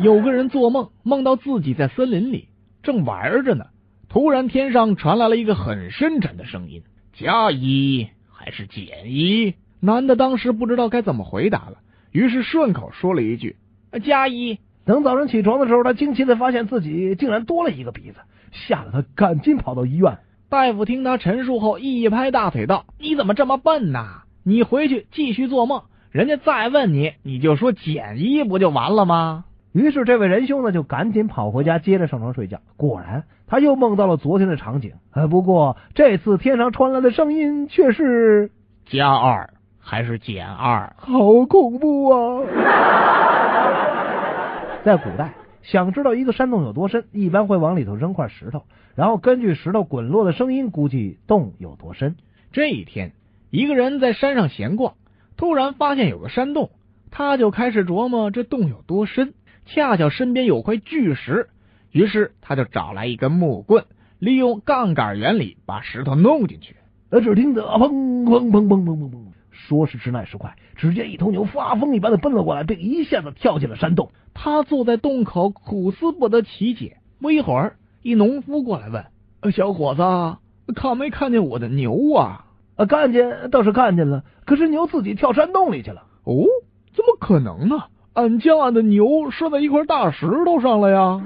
有个人做梦，梦到自己在森林里正玩着呢，突然天上传来了一个很深沉的声音：“加一还是减一？”男的当时不知道该怎么回答了，于是顺口说了一句：“加一。”等早上起床的时候，他惊奇的发现自己竟然多了一个鼻子，吓得他赶紧跑到医院。大夫听他陈述后，一拍大腿道：“你怎么这么笨呐？你回去继续做梦，人家再问你，你就说减一不就完了吗？”于是这位仁兄呢，就赶紧跑回家，接着上床睡觉。果然，他又梦到了昨天的场景。呃，不过这次天上传来的声音却是加二还是减二？好恐怖啊！在古代，想知道一个山洞有多深，一般会往里头扔块石头，然后根据石头滚落的声音，估计洞有多深。这一天，一个人在山上闲逛，突然发现有个山洞，他就开始琢磨这洞有多深。恰巧身边有块巨石，于是他就找来一根木棍，利用杠杆原理把石头弄进去。呃，只听得砰砰砰砰砰砰砰，说时迟，那时快，只见一头牛发疯一般的奔了过来，并一下子跳进了山洞。他坐在洞口苦思不得其解。不一会儿，一农夫过来问：“小伙子，看没看见我的牛啊？”“呃，看见倒是看见了，可是牛自己跳山洞里去了。”“哦，怎么可能呢？”俺将俺的牛拴在一块大石头上了呀！